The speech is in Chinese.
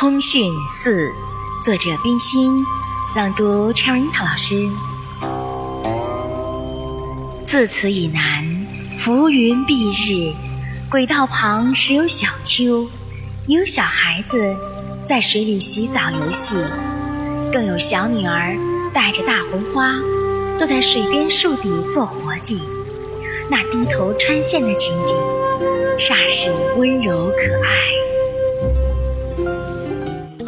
通讯四，作者冰心，朗读 Cherita 老师。自此以南，浮云蔽日，轨道旁时有小丘，有小孩子在水里洗澡游戏，更有小女儿带着大红花，坐在水边树底做活计。那低头穿线的情景，煞是温柔可爱。